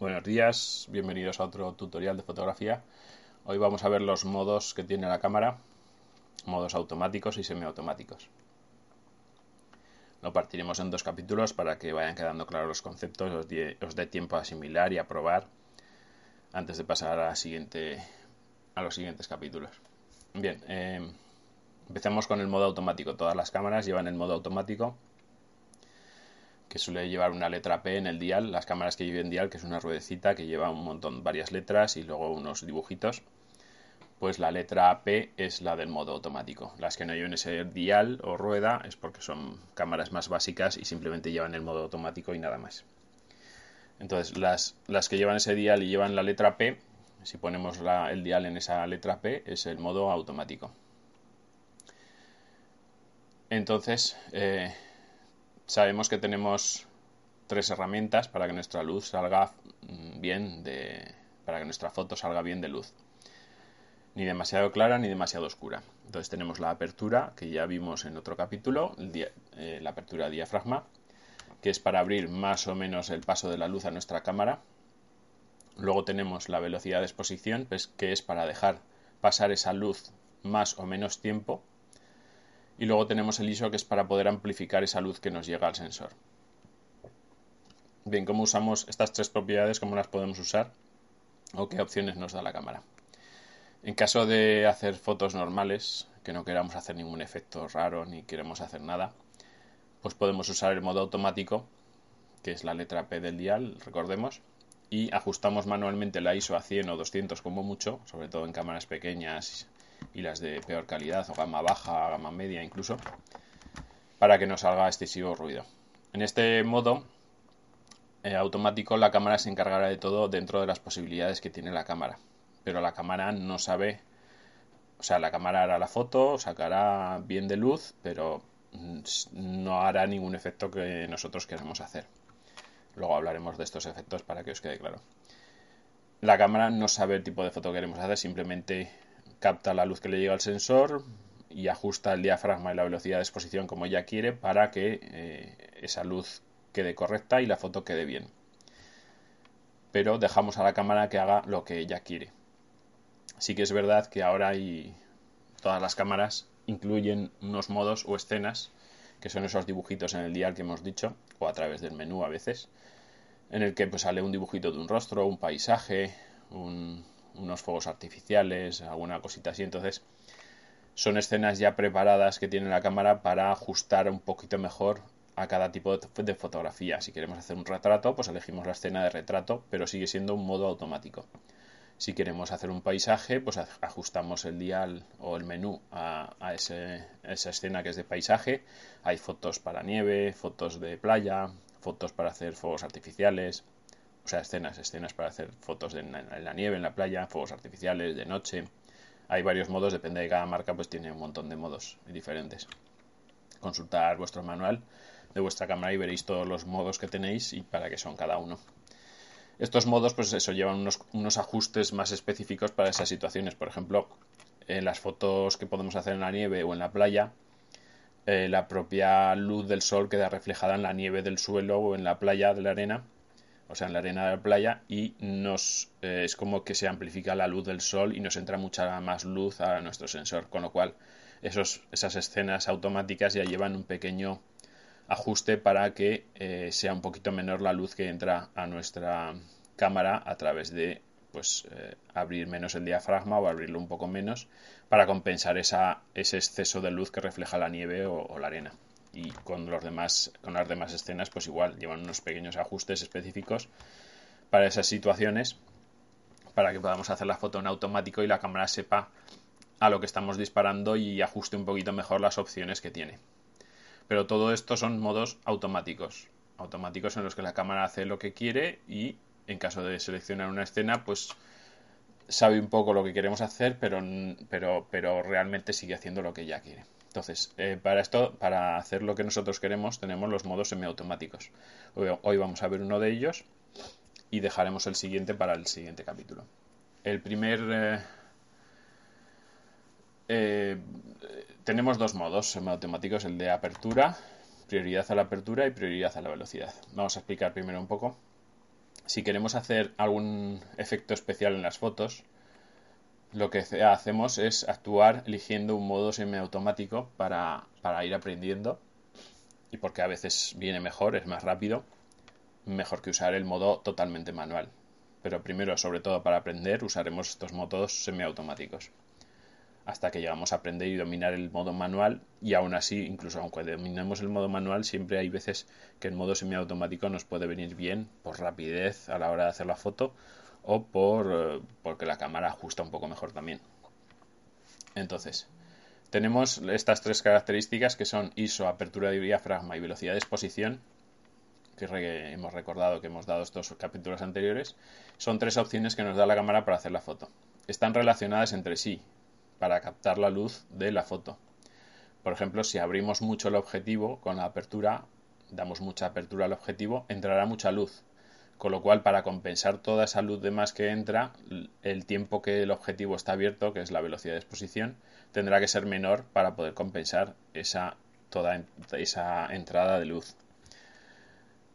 Buenos días, bienvenidos a otro tutorial de fotografía. Hoy vamos a ver los modos que tiene la cámara, modos automáticos y semiautomáticos. Lo partiremos en dos capítulos para que vayan quedando claros los conceptos, os, dé tiempo a asimilar y a probar antes de pasar a, siguiente, a los siguientes capítulos. Bien, eh, empecemos con el modo automático. Todas las cámaras llevan el modo automático, que suele llevar una letra P en el dial. Las cámaras que lleven dial, que es una ruedecita que lleva un montón, varias letras y luego unos dibujitos. Pues la letra P es la del modo automático. Las que no lleven ese dial o rueda es porque son cámaras más básicas y simplemente llevan el modo automático y nada más. Entonces, las, las que llevan ese dial y llevan la letra P, si ponemos el dial en esa letra P, es el modo automático. Entonces, eh, sabemos que tenemos tres herramientas para que nuestra luz salga mm, bien de, para que nuestra foto salga bien de luz. Ni demasiado clara ni demasiado oscura. Entonces tenemos la apertura, que ya vimos en otro capítulo, eh, la apertura diafragma, que es para abrir más o menos el paso de la luz a nuestra cámara. Luego tenemos la velocidad de exposición, pues, que es para dejar pasar esa luz más o menos tiempo. Y luego tenemos el ISO, que es para poder amplificar esa luz que nos llega al sensor. Bien, ¿cómo usamos estas tres propiedades? ¿Cómo las podemos usar? ¿O qué opciones nos da la cámara? En caso de hacer fotos normales, que no queramos hacer ningún efecto raro ni queremos hacer nada, pues podemos usar el modo automático, que es la letra P del dial, recordemos, y ajustamos manualmente la ISO a 100 o 200 como mucho, sobre todo en cámaras pequeñas y las de peor calidad o gama baja, gama media incluso, para que no salga excesivo ruido. En este modo eh, automático la cámara se encargará de todo dentro de las posibilidades que tiene la cámara, pero la cámara no sabe, o sea, la cámara hará la foto, sacará bien de luz, pero no hará ningún efecto que nosotros queremos hacer. Luego hablaremos de estos efectos para que os quede claro. La cámara no sabe el tipo de foto que queremos hacer, simplemente capta la luz que le llega al sensor y ajusta el diafragma y la velocidad de exposición como ella quiere para que eh, esa luz quede correcta y la foto quede bien. Pero dejamos a la cámara que haga lo que ella quiere. Sí que es verdad que ahora hay todas las cámaras incluyen unos modos o escenas, que son esos dibujitos en el dial que hemos dicho, o a través del menú a veces, en el que pues, sale un dibujito de un rostro, un paisaje, unos fuegos artificiales, alguna cosita así. Entonces, son escenas ya preparadas que tiene la cámara para ajustar un poquito mejor a cada tipo de fotografía. Si queremos hacer un retrato, pues elegimos la escena de retrato, pero sigue siendo un modo automático. Si queremos hacer un paisaje, pues ajustamos el dial o el menú a, esa escena que es de paisaje. Hay fotos para nieve, fotos de playa, fotos para hacer fuegos artificiales, sea, escenas, escenas para hacer fotos en, la nieve, en la playa, fuegos artificiales, de noche. Hay varios modos, depende de cada marca, pues tiene un montón de modos diferentes. Consultar vuestro manual de vuestra cámara y veréis todos los modos que tenéis y para qué son cada uno. Estos modos, pues eso, llevan unos, ajustes más específicos para esas situaciones. Por ejemplo, en las fotos que podemos hacer en la nieve o en la playa, eh, la propia luz del sol queda reflejada en la nieve del suelo o en la playa de la arena, o sea, en la arena de la playa, y nos eh, es como que se amplifica la luz del sol y nos entra mucha más luz a nuestro sensor, con lo cual esos, esas escenas automáticas ya llevan un pequeño ajuste para que eh, sea un poquito menor la luz que entra a nuestra cámara a través de pues eh, abrir menos el diafragma o abrirlo un poco menos para compensar ese exceso de luz que refleja la nieve o, la arena y con los demás con las demás escenas pues igual llevan unos pequeños ajustes específicos para esas situaciones para que podamos hacer la foto en automático y la cámara sepa a lo que estamos disparando y ajuste un poquito mejor las opciones que tiene pero todo esto son modos automáticos. automáticos en los que la cámara hace lo que quiere y en caso de seleccionar una escena, pues sabe un poco lo que queremos hacer, pero, pero, pero realmente sigue haciendo lo que ya quiere. Entonces, eh, para esto, para hacer lo que nosotros queremos, tenemos los modos semiautomáticos. Hoy, hoy vamos a ver uno de ellos y dejaremos el siguiente para el siguiente capítulo. El primer... Eh, eh, tenemos dos modos semiautomáticos, el de apertura, prioridad a la apertura y prioridad a la velocidad. Vamos a explicar primero un poco. Si queremos hacer algún efecto especial en las fotos, lo que hacemos es actuar eligiendo un modo semiautomático para, para ir aprendiendo y porque a veces viene mejor, es más rápido, mejor que usar el modo totalmente manual. Pero primero, sobre todo para aprender, usaremos estos modos semiautomáticos hasta que llegamos a aprender y dominar el modo manual y aún así, incluso aunque dominemos el modo manual, siempre hay veces que el modo semiautomático nos puede venir bien por rapidez a la hora de hacer la foto o por eh, porque la cámara ajusta un poco mejor también. Entonces, tenemos estas tres características que son ISO, apertura de diafragma y velocidad de exposición, que hemos recordado que hemos dado estos capítulos anteriores. Son tres opciones que nos da la cámara para hacer la foto. Están relacionadas entre sí para captar la luz de la foto. Por ejemplo, si abrimos mucho el objetivo con la apertura, damos mucha apertura al objetivo, entrará mucha luz con lo cual, para compensar toda esa luz de más que entra, el tiempo que el objetivo está abierto, que es la velocidad de exposición, tendrá que ser menor para poder compensar esa, toda esa entrada de luz.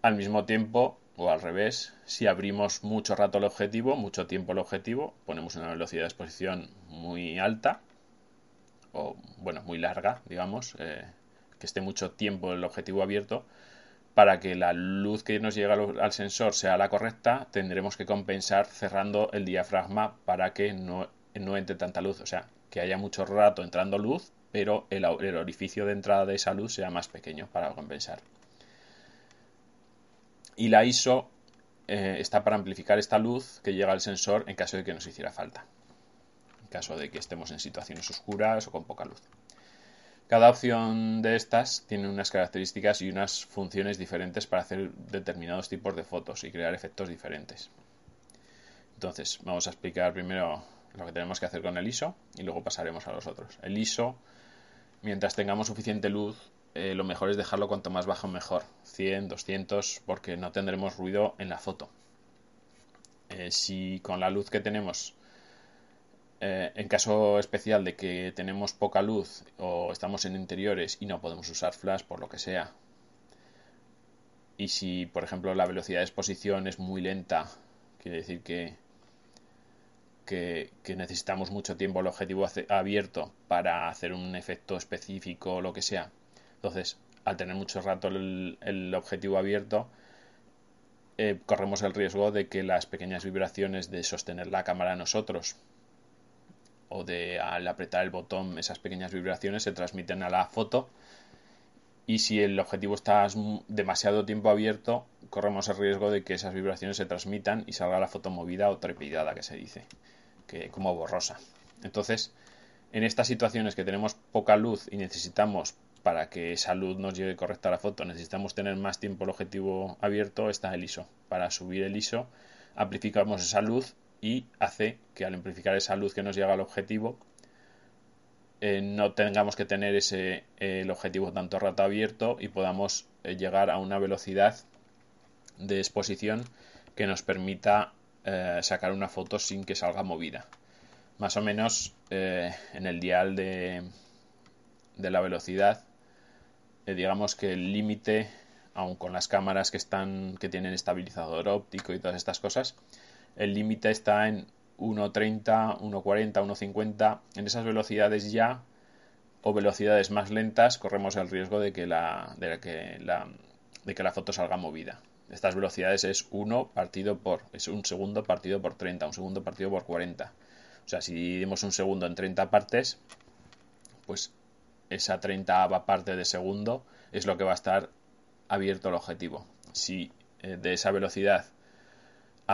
Al mismo tiempo, o al revés, si abrimos mucho rato el objetivo, mucho tiempo el objetivo, ponemos una velocidad de exposición muy alta, o bueno, muy larga, digamos, eh, que esté mucho tiempo el objetivo abierto, para que la luz que nos llega al sensor sea la correcta, tendremos que compensar cerrando el diafragma para que no, entre tanta luz. O sea, que haya mucho rato entrando luz, pero el, orificio de entrada de esa luz sea más pequeño para compensar. Y la ISO eh, está para amplificar esta luz que llega al sensor en caso de que nos hiciera falta. En caso de que estemos en situaciones oscuras o con poca luz. Cada opción de estas tiene unas características y unas funciones diferentes para hacer determinados tipos de fotos y crear efectos diferentes. Entonces, vamos a explicar primero lo que tenemos que hacer con el ISO y luego pasaremos a los otros. El ISO, mientras tengamos suficiente luz, eh, lo mejor es dejarlo cuanto más bajo mejor, 100, 200, porque no tendremos ruido en la foto. Eh, si con la luz que tenemos eh, en caso especial de que tenemos poca luz o estamos en interiores y no podemos usar flash por lo que sea, y si por ejemplo la velocidad de exposición es muy lenta, quiere decir que, necesitamos mucho tiempo el objetivo abierto para hacer un efecto específico o lo que sea. Entonces, al tener mucho rato el, objetivo abierto, eh, corremos el riesgo de que las pequeñas vibraciones de sostener la cámara nosotros o de al apretar el botón esas pequeñas vibraciones se transmiten a la foto. Y si el objetivo está demasiado tiempo abierto corremos el riesgo de que esas vibraciones se transmitan y salga la foto movida o trepidada que se dice que como borrosa. Entonces en estas situaciones que tenemos poca luz y necesitamos para que esa luz nos llegue correcta a la foto necesitamos tener más tiempo el objetivo abierto está el ISO. Para subir el ISO amplificamos esa luz y hace que al amplificar esa luz que nos llega al objetivo eh, no tengamos que tener ese el objetivo tanto rato abierto y podamos eh, llegar a una velocidad de exposición que nos permita eh, sacar una foto sin que salga movida. Más o menos en el dial de, de la velocidad digamos que el límite aun con las cámaras que están que tienen estabilizador óptico y todas estas cosas el límite está en 1.30, 1.40, 1.50. En esas velocidades ya o velocidades más lentas corremos el riesgo de que la, de que la, de que la foto salga movida. Estas velocidades es 1 partido por, es un segundo partido por 30, un segundo partido por 40. O sea, si dividimos un segundo en 30 partes, pues esa 30 parte de segundo es lo que va a estar abierto el objetivo. Si eh, de esa velocidad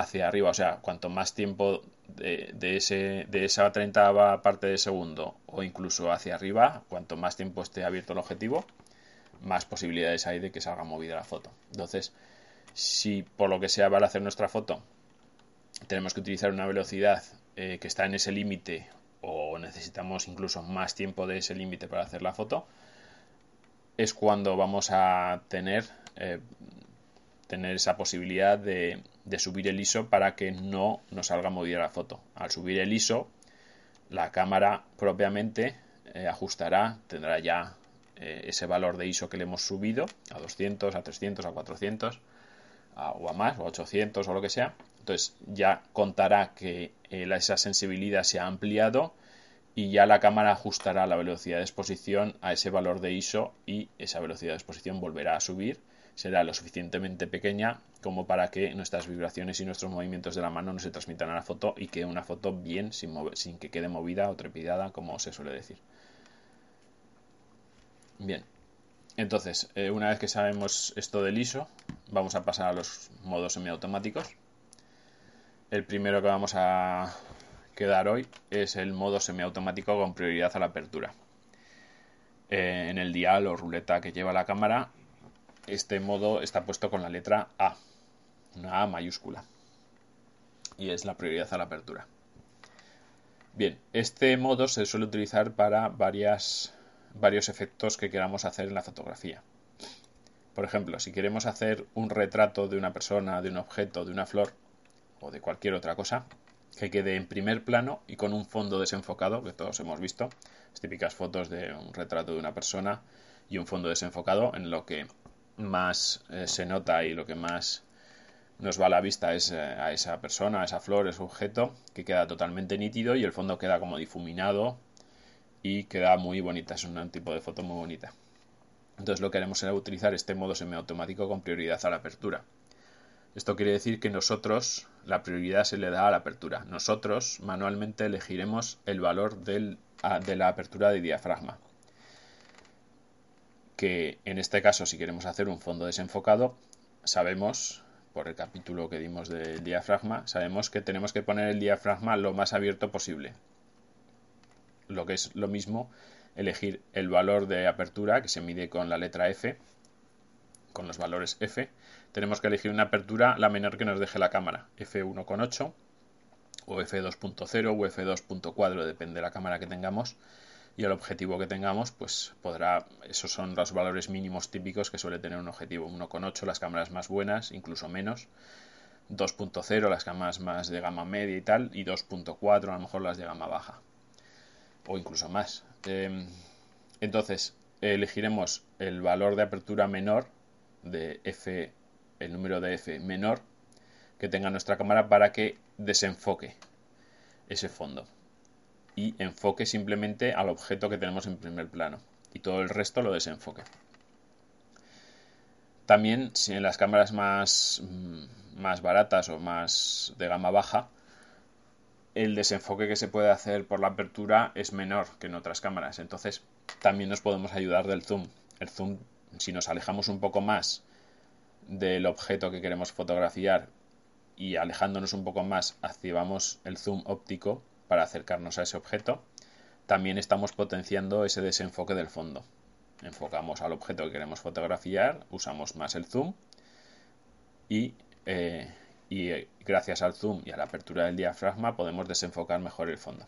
hacia arriba, o sea, cuanto más tiempo de, ese, de esa 30 parte de segundo o incluso hacia arriba, cuanto más tiempo esté abierto el objetivo, más posibilidades hay de que salga movida la foto. Entonces, si por lo que sea para hacer nuestra foto tenemos que utilizar una velocidad eh, que está en ese límite o necesitamos incluso más tiempo de ese límite para hacer la foto, es cuando vamos a tener, eh, tener esa posibilidad de, subir el ISO para que no nos salga movida la foto. Al subir el ISO, la cámara propiamente eh, ajustará, tendrá ya ese valor de ISO que le hemos subido a 200, a 300, a 400 o a más, o a 800 o lo que sea. Entonces ya contará que eh, esa sensibilidad se ha ampliado y ya la cámara ajustará la velocidad de exposición a ese valor de ISO y esa velocidad de exposición volverá a subir. Será lo suficientemente pequeña como para que nuestras vibraciones y nuestros movimientos de la mano no se transmitan a la foto y quede una foto bien sin, que quede movida o trepidada como se suele decir. Bien, entonces, eh, una vez que sabemos esto del ISO, vamos a pasar a los modos semiautomáticos. El primero que vamos a quedar hoy es el modo semiautomático con prioridad a la apertura. Eh, en el dial o ruleta que lleva la cámara, este modo está puesto con la letra A, una A mayúscula, y es la prioridad a la apertura. Bien, este modo se suele utilizar para varias varios efectos que queramos hacer en la fotografía. Por ejemplo, si queremos hacer un retrato de una persona, de un objeto, de una flor o de cualquier otra cosa, que quede en primer plano y con un fondo desenfocado, que todos hemos visto, las típicas fotos de un retrato de una persona y un fondo desenfocado, en lo que más eh, se nota y lo que más nos va a la vista es eh, a esa persona, a esa flor, a ese objeto, que queda totalmente nítido y el fondo queda como difuminado y queda muy bonita, es un tipo de foto muy bonita. Entonces lo que haremos será utilizar este modo semiautomático con prioridad a la apertura. Esto quiere decir que nosotros, la prioridad se le da a la apertura. Nosotros manualmente elegiremos el valor de la apertura de diafragma. Que en este caso, si queremos hacer un fondo desenfocado, sabemos, por el capítulo que dimos del diafragma, sabemos que tenemos que poner el diafragma lo más abierto posible lo que es lo mismo elegir el valor de apertura que se mide con la letra F, con los valores F. Tenemos que elegir una apertura la menor que nos deje la cámara, F1.8 o F2.0 o F2.4, depende de la cámara que tengamos y el objetivo que tengamos, pues podrá, esos son los valores mínimos típicos que suele tener un objetivo. 1.8 las cámaras más buenas, incluso menos. 2.0 las cámaras más de gama media y tal, y 2.4 a lo mejor las de gama baja o incluso más. Em, entonces, elegiremos el valor de apertura menor de f, el número de f menor que tenga nuestra cámara para que desenfoque ese fondo y enfoque simplemente al objeto que tenemos en primer plano y todo el resto lo desenfoque. También si en las cámaras más, mm, más baratas o más de gama baja el desenfoque que se puede hacer por la apertura es menor que en otras cámaras. Entonces también nos podemos ayudar del zoom. El zoom, si nos alejamos un poco más del objeto que queremos fotografiar y alejándonos un poco más activamos el zoom óptico para acercarnos a ese objeto, también estamos potenciando ese desenfoque del fondo. Enfocamos al objeto que queremos fotografiar, usamos más el zoom y eh, eh, gracias al zoom y a la apertura del diafragma podemos desenfocar mejor el fondo.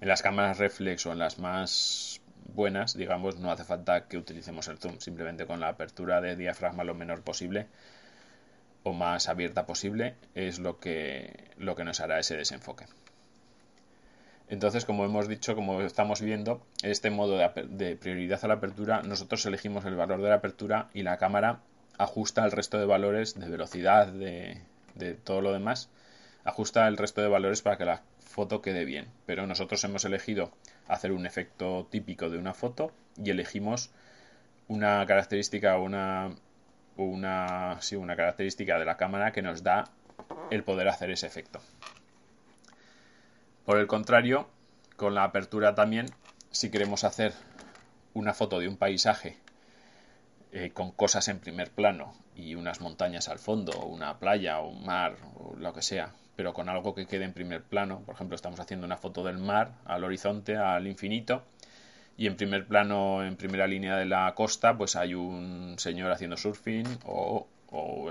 En las cámaras reflex o en las más buenas, digamos, no hace falta que utilicemos el zoom, simplemente con la apertura de diafragma lo menor posible o más abierta posible es lo que, lo que nos hará ese desenfoque. Entonces, como hemos dicho, como estamos viendo, este modo de, de prioridad a la apertura, nosotros elegimos el valor de la apertura y la cámara ajusta el resto de valores de velocidad, de, todo lo demás, ajusta el resto de valores para que la foto quede bien. Pero nosotros hemos elegido hacer un efecto típico de una foto y elegimos una característica una una, sí, una característica de la cámara que nos da el poder hacer ese efecto. Por el contrario, con la apertura también, si queremos hacer una foto de un paisaje eh, con cosas en primer plano y unas montañas al fondo, o una playa, o un mar, o lo que sea, pero con algo que quede en primer plano. Por ejemplo, estamos haciendo una foto del mar al horizonte, al infinito, y en primer plano, en primera línea de la costa, pues hay un señor haciendo surfing o,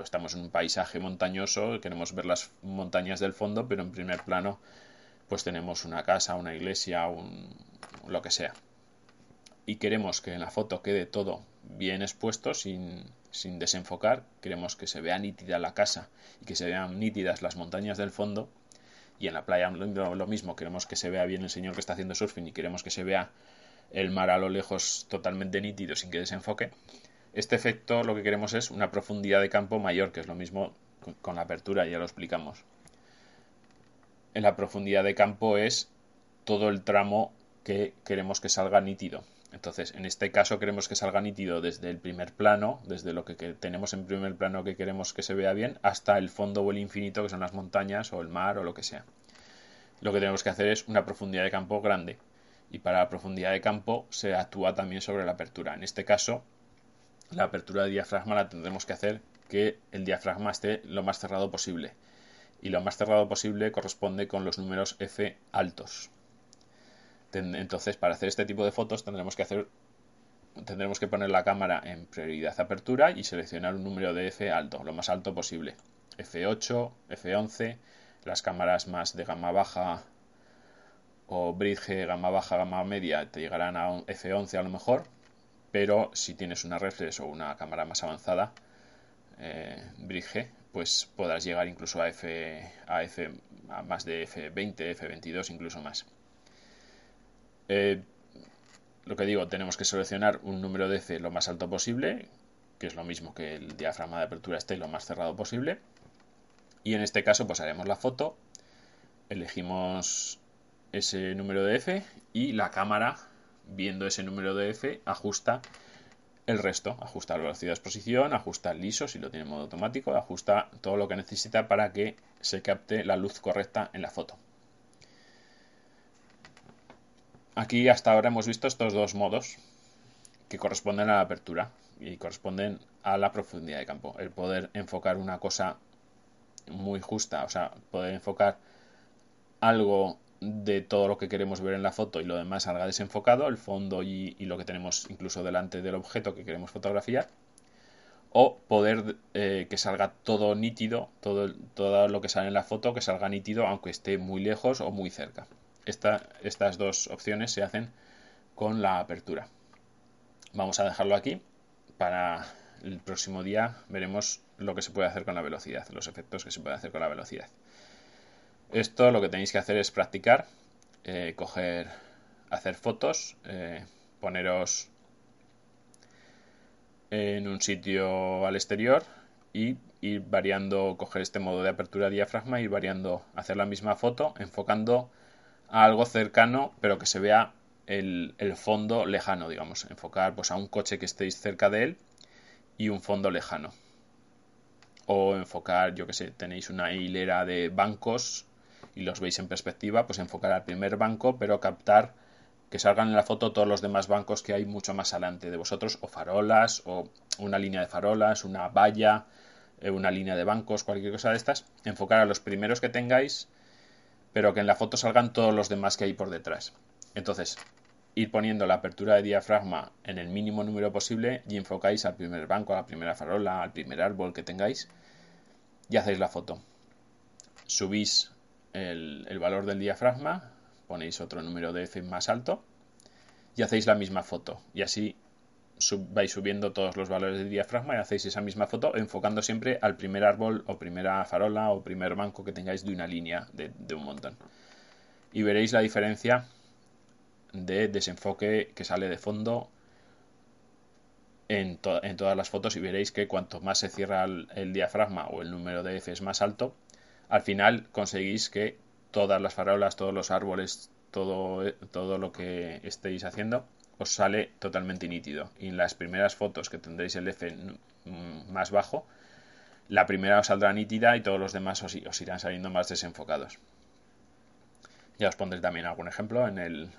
estamos en un paisaje montañoso, queremos ver las montañas del fondo, pero en primer plano pues tenemos una casa, una iglesia, un, lo que sea. Y queremos que en la foto quede todo bien expuesto, sin, sin desenfocar, queremos que se vea nítida la casa y que se vean nítidas las montañas del fondo. Y en la playa lo mismo, queremos que se vea bien el señor que está haciendo surfing y queremos que se vea el mar a lo lejos totalmente nítido sin que desenfoque. Este efecto lo que queremos es una profundidad de campo mayor, que es lo mismo con la apertura, ya lo explicamos. En la profundidad de campo es todo el tramo que queremos que salga nítido. Entonces, en este caso queremos que salga nítido desde el primer plano, desde lo que, tenemos en primer plano que queremos que se vea bien, hasta el fondo o el infinito, que son las montañas o el mar o lo que sea. Lo que tenemos que hacer es una profundidad de campo grande y para la profundidad de campo se actúa también sobre la apertura. En este caso, la apertura de diafragma la tendremos que hacer que el diafragma esté lo más cerrado posible. Y lo más cerrado posible corresponde con los números F altos. Entonces, para hacer este tipo de fotos tendremos que hacer tendremos que poner la cámara en prioridad apertura y seleccionar un número de F alto, lo más alto posible. F8, F11, las cámaras más de gama baja o bridge gama baja, gama media te llegarán a un F11 a lo mejor, pero si tienes una reflex o una cámara más avanzada, eh, bridge, pues podrás llegar incluso a F, a F, a más de F20, F22, incluso más. Eh, lo que digo, tenemos que seleccionar un número de F lo más alto posible, que es lo mismo que el diafragma de apertura esté lo más cerrado posible. Y en este caso, pues haremos la foto, elegimos ese número de F y la cámara, viendo ese número de F, ajusta el resto, ajusta la velocidad de exposición, ajusta el liso si lo tiene en modo automático, ajusta todo lo que necesita para que se capte la luz correcta en la foto. Aquí hasta ahora hemos visto estos dos modos que corresponden a la apertura y corresponden a la profundidad de campo. El poder enfocar una cosa muy justa, o sea, poder enfocar algo de todo lo que queremos ver en la foto y lo demás salga desenfocado, el fondo y, lo que tenemos incluso delante del objeto que queremos fotografiar, o poder eh, que salga todo nítido, todo, todo lo que sale en la foto que salga nítido aunque esté muy lejos o muy cerca. estas dos opciones se hacen con la apertura. Vamos a dejarlo aquí. Para el próximo día veremos lo que se puede hacer con la velocidad, los efectos que se puede hacer con la velocidad. Esto lo que tenéis que hacer es practicar, eh, coger, hacer fotos, eh, poneros en un sitio al exterior y ir variando, coger este modo de apertura diafragma, ir variando, hacer la misma foto, enfocando a algo cercano, pero que se vea el, el, fondo lejano, digamos, enfocar pues a un coche que estéis cerca de él y un fondo lejano. O enfocar, yo que sé, tenéis una hilera de bancos y los veis en perspectiva, pues enfocar al primer banco, pero captar que salgan en la foto todos los demás bancos que hay mucho más adelante de vosotros, o farolas, o una línea de farolas, una valla, eh, una línea de bancos, cualquier cosa de estas, enfocar a los primeros que tengáis, pero que en la foto salgan todos los demás que hay por detrás. Entonces, ir poniendo la apertura de diafragma en el mínimo número posible y enfocáis al primer banco, a la primera farola, al primer árbol que tengáis y hacéis la foto. Subís el, valor del diafragma, ponéis otro número de F más alto y hacéis la misma foto. Y así vais subiendo todos los valores del diafragma y hacéis esa misma foto enfocando siempre al primer árbol o primera farola o primer banco que tengáis de una línea de, un montón. Y veréis la diferencia de desenfoque que sale de fondo en, todas las fotos y veréis que cuanto más se cierra el, diafragma o el número de F es más alto, al final conseguís que todas las farolas, todos los árboles, todo, todo lo que estéis haciendo os sale totalmente nítido. Y en las primeras fotos que tendréis el F más bajo, la primera os saldrá nítida y todos los demás os, irán saliendo más desenfocados. Ya os pondré también algún ejemplo en el,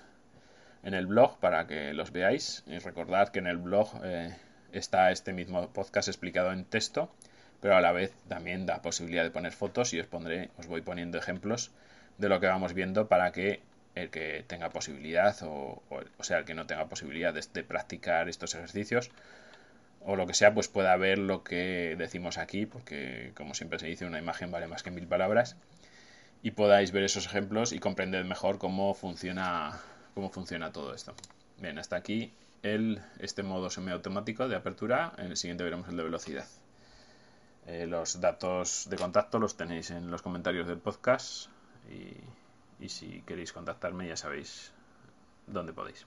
en el blog para que los veáis. Y recordad que en el blog eh, está este mismo podcast explicado en texto pero a la vez también da posibilidad de poner fotos y os pondré, os voy poniendo ejemplos de lo que vamos viendo para que el que tenga posibilidad o, o, sea, el que no tenga posibilidad de, practicar estos ejercicios o lo que sea, pues pueda ver lo que decimos aquí, porque como siempre se dice, una imagen vale más que mil palabras, y podáis ver esos ejemplos y comprender mejor cómo funciona, cómo funciona todo esto. Bien, hasta aquí el, este modo semiautomático de apertura. En el siguiente veremos el de velocidad. Eh, los datos de contacto los tenéis en los comentarios del podcast y, y si queréis contactarme ya sabéis dónde podéis.